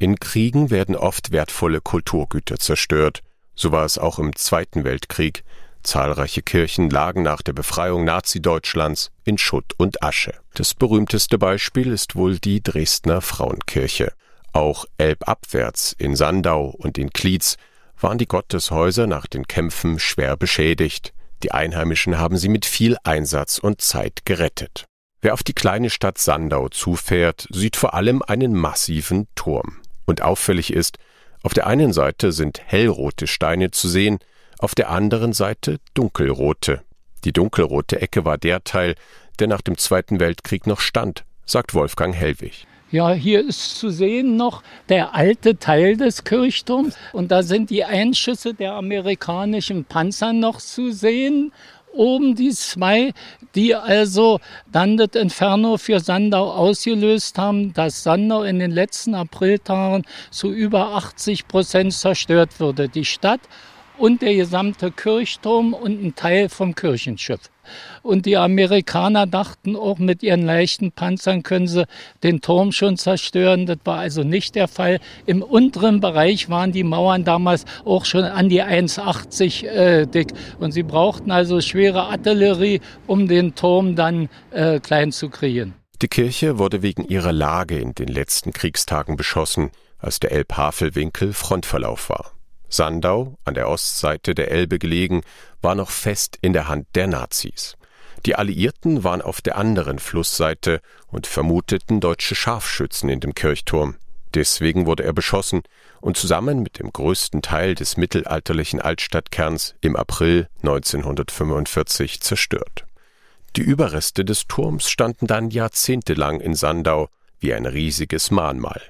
In Kriegen werden oft wertvolle Kulturgüter zerstört. So war es auch im Zweiten Weltkrieg. Zahlreiche Kirchen lagen nach der Befreiung Nazi-Deutschlands in Schutt und Asche. Das berühmteste Beispiel ist wohl die Dresdner Frauenkirche. Auch elbabwärts in Sandau und in Klietz waren die Gotteshäuser nach den Kämpfen schwer beschädigt. Die Einheimischen haben sie mit viel Einsatz und Zeit gerettet. Wer auf die kleine Stadt Sandau zufährt, sieht vor allem einen massiven Turm. Und auffällig ist, auf der einen Seite sind hellrote Steine zu sehen, auf der anderen Seite dunkelrote. Die dunkelrote Ecke war der Teil, der nach dem Zweiten Weltkrieg noch stand, sagt Wolfgang Hellwig. Ja, hier ist zu sehen noch der alte Teil des Kirchturms und da sind die Einschüsse der amerikanischen Panzer noch zu sehen. Oben die zwei, die also dann das Inferno für Sandau ausgelöst haben, dass Sandau in den letzten Apriltagen zu über 80 Prozent zerstört wurde. Die Stadt und der gesamte Kirchturm und ein Teil vom Kirchenschiff. Und die Amerikaner dachten auch, mit ihren leichten Panzern können sie den Turm schon zerstören. Das war also nicht der Fall. Im unteren Bereich waren die Mauern damals auch schon an die 1,80 äh, dick. Und sie brauchten also schwere Artillerie, um den Turm dann äh, klein zu kriegen. Die Kirche wurde wegen ihrer Lage in den letzten Kriegstagen beschossen, als der Elbhavelwinkel Frontverlauf war. Sandau, an der Ostseite der Elbe gelegen, war noch fest in der Hand der Nazis. Die Alliierten waren auf der anderen Flussseite und vermuteten deutsche Scharfschützen in dem Kirchturm. Deswegen wurde er beschossen und zusammen mit dem größten Teil des mittelalterlichen Altstadtkerns im April 1945 zerstört. Die Überreste des Turms standen dann jahrzehntelang in Sandau wie ein riesiges Mahnmal.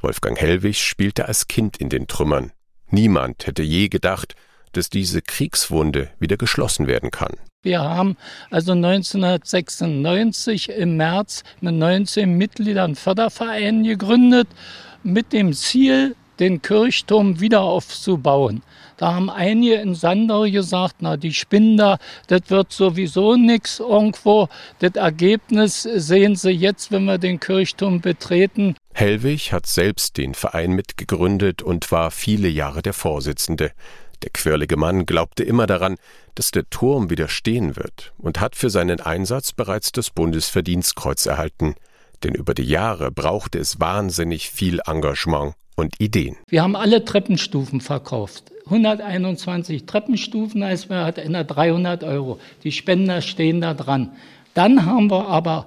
Wolfgang Hellwig spielte als Kind in den Trümmern. Niemand hätte je gedacht, dass diese Kriegswunde wieder geschlossen werden kann. Wir haben also 1996 im März mit 19 Mitgliedern Förderverein gegründet mit dem Ziel, den Kirchturm wieder aufzubauen. Da haben einige in Sandau gesagt, na, die spinnen da, das wird sowieso nichts irgendwo. Das Ergebnis sehen Sie jetzt, wenn wir den Kirchturm betreten. Hellwig hat selbst den Verein mitgegründet und war viele Jahre der Vorsitzende. Der quirlige Mann glaubte immer daran, dass der Turm wieder stehen wird und hat für seinen Einsatz bereits das Bundesverdienstkreuz erhalten. Denn über die Jahre brauchte es wahnsinnig viel Engagement und Ideen. Wir haben alle Treppenstufen verkauft. 121 Treppenstufen, heißt man hat in 300 Euro. Die Spender stehen da dran. Dann haben wir aber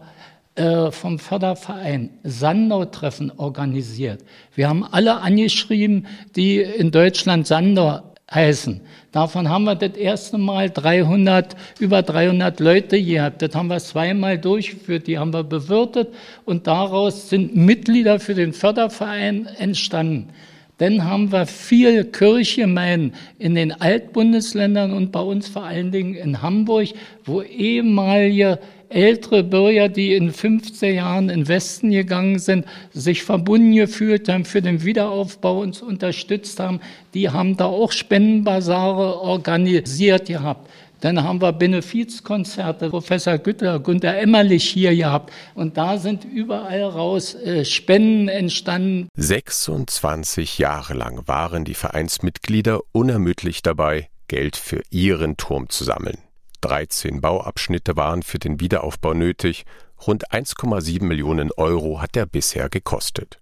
äh, vom Förderverein Sandau-Treffen organisiert. Wir haben alle angeschrieben, die in Deutschland Sandau heißen. Davon haben wir das erste Mal 300, über 300 Leute gehabt. Das haben wir zweimal durchgeführt, die haben wir bewirtet und daraus sind Mitglieder für den Förderverein entstanden. Dann haben wir viel Kirchgemeinden in den Altbundesländern und bei uns vor allen Dingen in Hamburg, wo ehemalige ältere Bürger, die in 15 Jahren in den Westen gegangen sind, sich verbunden gefühlt haben, für den Wiederaufbau uns unterstützt haben, die haben da auch Spendenbasare organisiert gehabt. Dann haben wir Benefizkonzerte, Professor Gütter, Günter Emmerlich hier gehabt. Und da sind überall raus äh, Spenden entstanden. 26 Jahre lang waren die Vereinsmitglieder unermüdlich dabei, Geld für ihren Turm zu sammeln. 13 Bauabschnitte waren für den Wiederaufbau nötig. Rund 1,7 Millionen Euro hat er bisher gekostet.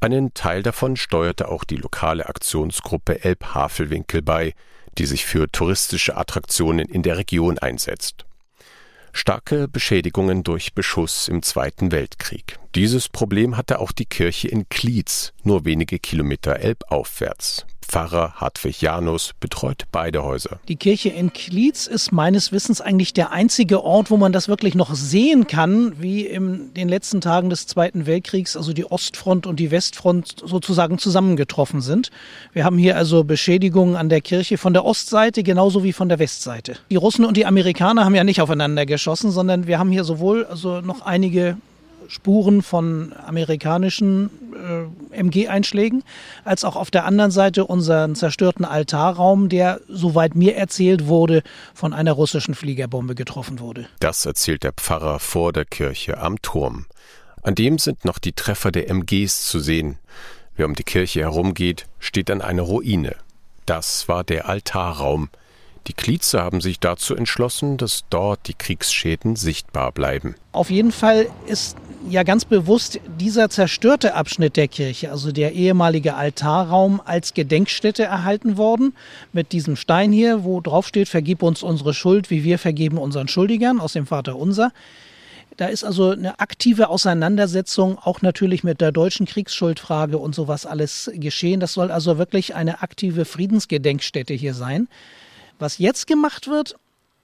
Einen Teil davon steuerte auch die lokale Aktionsgruppe Elbhavelwinkel bei, die sich für touristische Attraktionen in der Region einsetzt. Starke Beschädigungen durch Beschuss im Zweiten Weltkrieg. Dieses Problem hatte auch die Kirche in Klietz, nur wenige Kilometer elbaufwärts. Pfarrer Hartwig Janus betreut beide Häuser. Die Kirche in Klietz ist meines Wissens eigentlich der einzige Ort, wo man das wirklich noch sehen kann, wie in den letzten Tagen des Zweiten Weltkriegs, also die Ostfront und die Westfront sozusagen zusammengetroffen sind. Wir haben hier also Beschädigungen an der Kirche von der Ostseite genauso wie von der Westseite. Die Russen und die Amerikaner haben ja nicht aufeinander geschossen, sondern wir haben hier sowohl also noch einige Spuren von amerikanischen äh, MG-Einschlägen, als auch auf der anderen Seite unseren zerstörten Altarraum, der, soweit mir erzählt wurde, von einer russischen Fliegerbombe getroffen wurde. Das erzählt der Pfarrer vor der Kirche am Turm. An dem sind noch die Treffer der MGs zu sehen. Wer um die Kirche herumgeht, steht an einer Ruine. Das war der Altarraum. Die Klize haben sich dazu entschlossen, dass dort die Kriegsschäden sichtbar bleiben. Auf jeden Fall ist ja ganz bewusst dieser zerstörte Abschnitt der Kirche, also der ehemalige Altarraum, als Gedenkstätte erhalten worden. Mit diesem Stein hier, wo drauf steht, vergib uns unsere Schuld, wie wir vergeben unseren Schuldigern aus dem Vater Unser. Da ist also eine aktive Auseinandersetzung auch natürlich mit der deutschen Kriegsschuldfrage und sowas alles geschehen. Das soll also wirklich eine aktive Friedensgedenkstätte hier sein. Was jetzt gemacht wird,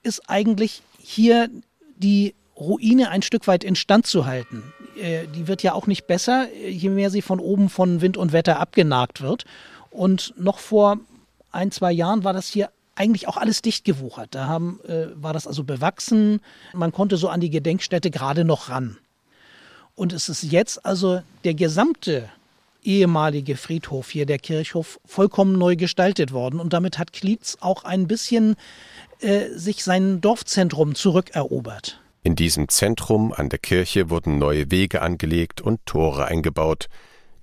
ist eigentlich hier die Ruine ein Stück weit instand zu halten. Äh, die wird ja auch nicht besser, je mehr sie von oben von Wind und Wetter abgenagt wird. Und noch vor ein, zwei Jahren war das hier eigentlich auch alles dicht gewuchert. Da haben, äh, war das also bewachsen. Man konnte so an die Gedenkstätte gerade noch ran. Und es ist jetzt also der gesamte ehemalige Friedhof hier, der Kirchhof, vollkommen neu gestaltet worden. Und damit hat Klietz auch ein bisschen äh, sich sein Dorfzentrum zurückerobert. In diesem Zentrum an der Kirche wurden neue Wege angelegt und Tore eingebaut.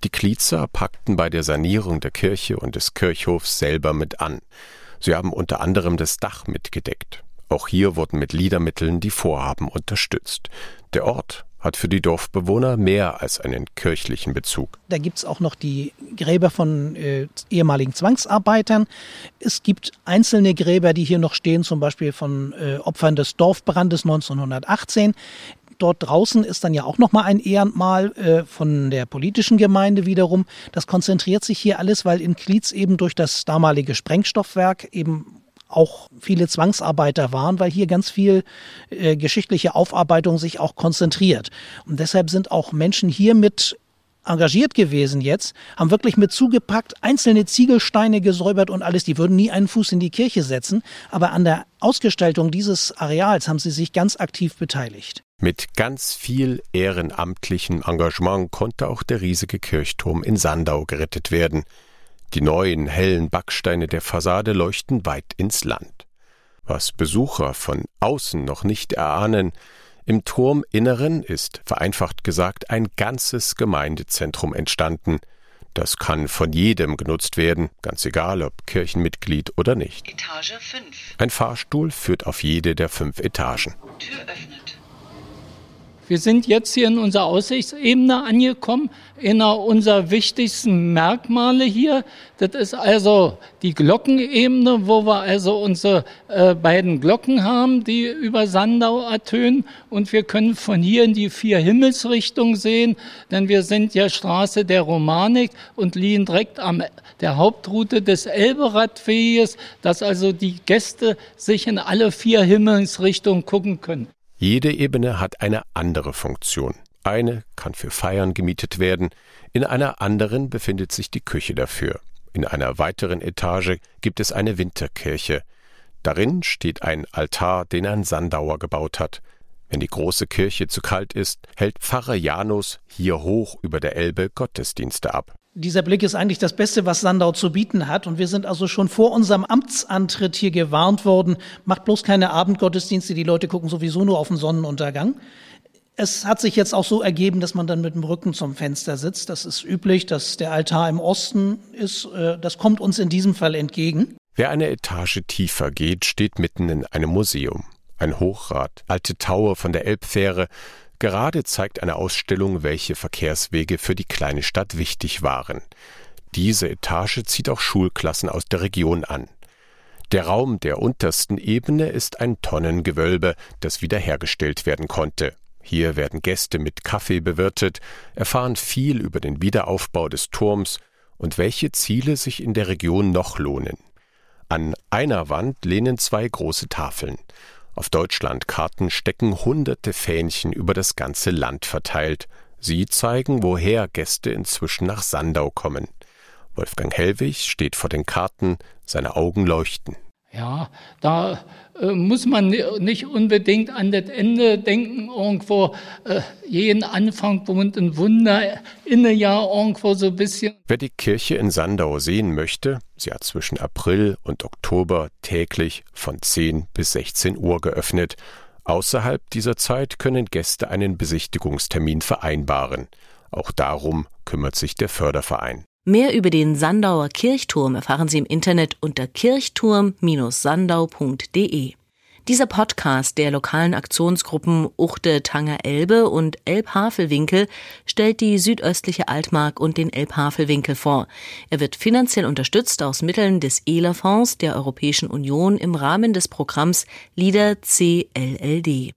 Die Klietzer packten bei der Sanierung der Kirche und des Kirchhofs selber mit an. Sie haben unter anderem das Dach mitgedeckt. Auch hier wurden mit Liedermitteln die Vorhaben unterstützt. Der Ort hat für die Dorfbewohner mehr als einen kirchlichen Bezug. Da gibt es auch noch die Gräber von äh, ehemaligen Zwangsarbeitern. Es gibt einzelne Gräber, die hier noch stehen, zum Beispiel von äh, Opfern des Dorfbrandes 1918. Dort draußen ist dann ja auch noch mal ein Ehrenmal äh, von der politischen Gemeinde wiederum. Das konzentriert sich hier alles, weil in Klietz eben durch das damalige Sprengstoffwerk eben auch viele Zwangsarbeiter waren, weil hier ganz viel äh, geschichtliche Aufarbeitung sich auch konzentriert. Und deshalb sind auch Menschen hier mit engagiert gewesen jetzt, haben wirklich mit zugepackt, einzelne Ziegelsteine gesäubert und alles. Die würden nie einen Fuß in die Kirche setzen, aber an der Ausgestaltung dieses Areals haben sie sich ganz aktiv beteiligt. Mit ganz viel ehrenamtlichem Engagement konnte auch der riesige Kirchturm in Sandau gerettet werden. Die neuen hellen Backsteine der Fassade leuchten weit ins Land. Was Besucher von außen noch nicht erahnen, im Turminneren ist, vereinfacht gesagt, ein ganzes Gemeindezentrum entstanden. Das kann von jedem genutzt werden, ganz egal ob Kirchenmitglied oder nicht. Etage 5. Ein Fahrstuhl führt auf jede der fünf Etagen. Tür öffnet. Wir sind jetzt hier in unserer Aussichtsebene angekommen, in einer unserer wichtigsten Merkmale hier. Das ist also die Glockenebene, wo wir also unsere äh, beiden Glocken haben, die über Sandau ertönen. Und wir können von hier in die vier Himmelsrichtungen sehen, denn wir sind ja Straße der Romanik und liegen direkt am der Hauptroute des Elberadweges, dass also die Gäste sich in alle vier Himmelsrichtungen gucken können. Jede Ebene hat eine andere Funktion. Eine kann für Feiern gemietet werden, in einer anderen befindet sich die Küche dafür. In einer weiteren Etage gibt es eine Winterkirche. Darin steht ein Altar, den ein Sandauer gebaut hat. Wenn die große Kirche zu kalt ist, hält Pfarrer Janus hier hoch über der Elbe Gottesdienste ab. Dieser Blick ist eigentlich das Beste, was Sandau zu bieten hat. Und wir sind also schon vor unserem Amtsantritt hier gewarnt worden, macht bloß keine Abendgottesdienste, die Leute gucken sowieso nur auf den Sonnenuntergang. Es hat sich jetzt auch so ergeben, dass man dann mit dem Rücken zum Fenster sitzt. Das ist üblich, dass der Altar im Osten ist. Äh, das kommt uns in diesem Fall entgegen. Wer eine Etage tiefer geht, steht mitten in einem Museum. Ein Hochrad, alte Taue von der Elbfähre, Gerade zeigt eine Ausstellung, welche Verkehrswege für die kleine Stadt wichtig waren. Diese Etage zieht auch Schulklassen aus der Region an. Der Raum der untersten Ebene ist ein Tonnengewölbe, das wiederhergestellt werden konnte. Hier werden Gäste mit Kaffee bewirtet, erfahren viel über den Wiederaufbau des Turms und welche Ziele sich in der Region noch lohnen. An einer Wand lehnen zwei große Tafeln. Auf Deutschlandkarten stecken hunderte Fähnchen über das ganze Land verteilt. Sie zeigen, woher Gäste inzwischen nach Sandau kommen. Wolfgang Hellwig steht vor den Karten, seine Augen leuchten. Ja, da äh, muss man nicht unbedingt an das Ende denken, irgendwo äh, jeden Anfang wohnt ein Wunder inne ja irgendwo so ein bisschen. Wer die Kirche in Sandau sehen möchte, sie hat zwischen April und Oktober täglich von 10 bis 16 Uhr geöffnet. Außerhalb dieser Zeit können Gäste einen Besichtigungstermin vereinbaren. Auch darum kümmert sich der Förderverein. Mehr über den Sandauer Kirchturm erfahren Sie im Internet unter kirchturm-sandau.de. Dieser Podcast der lokalen Aktionsgruppen Uchte Tanger Elbe und Elbhavelwinkel stellt die südöstliche Altmark und den Elbhavelwinkel vor. Er wird finanziell unterstützt aus Mitteln des ELA-Fonds der Europäischen Union im Rahmen des Programms LIDER CLLD.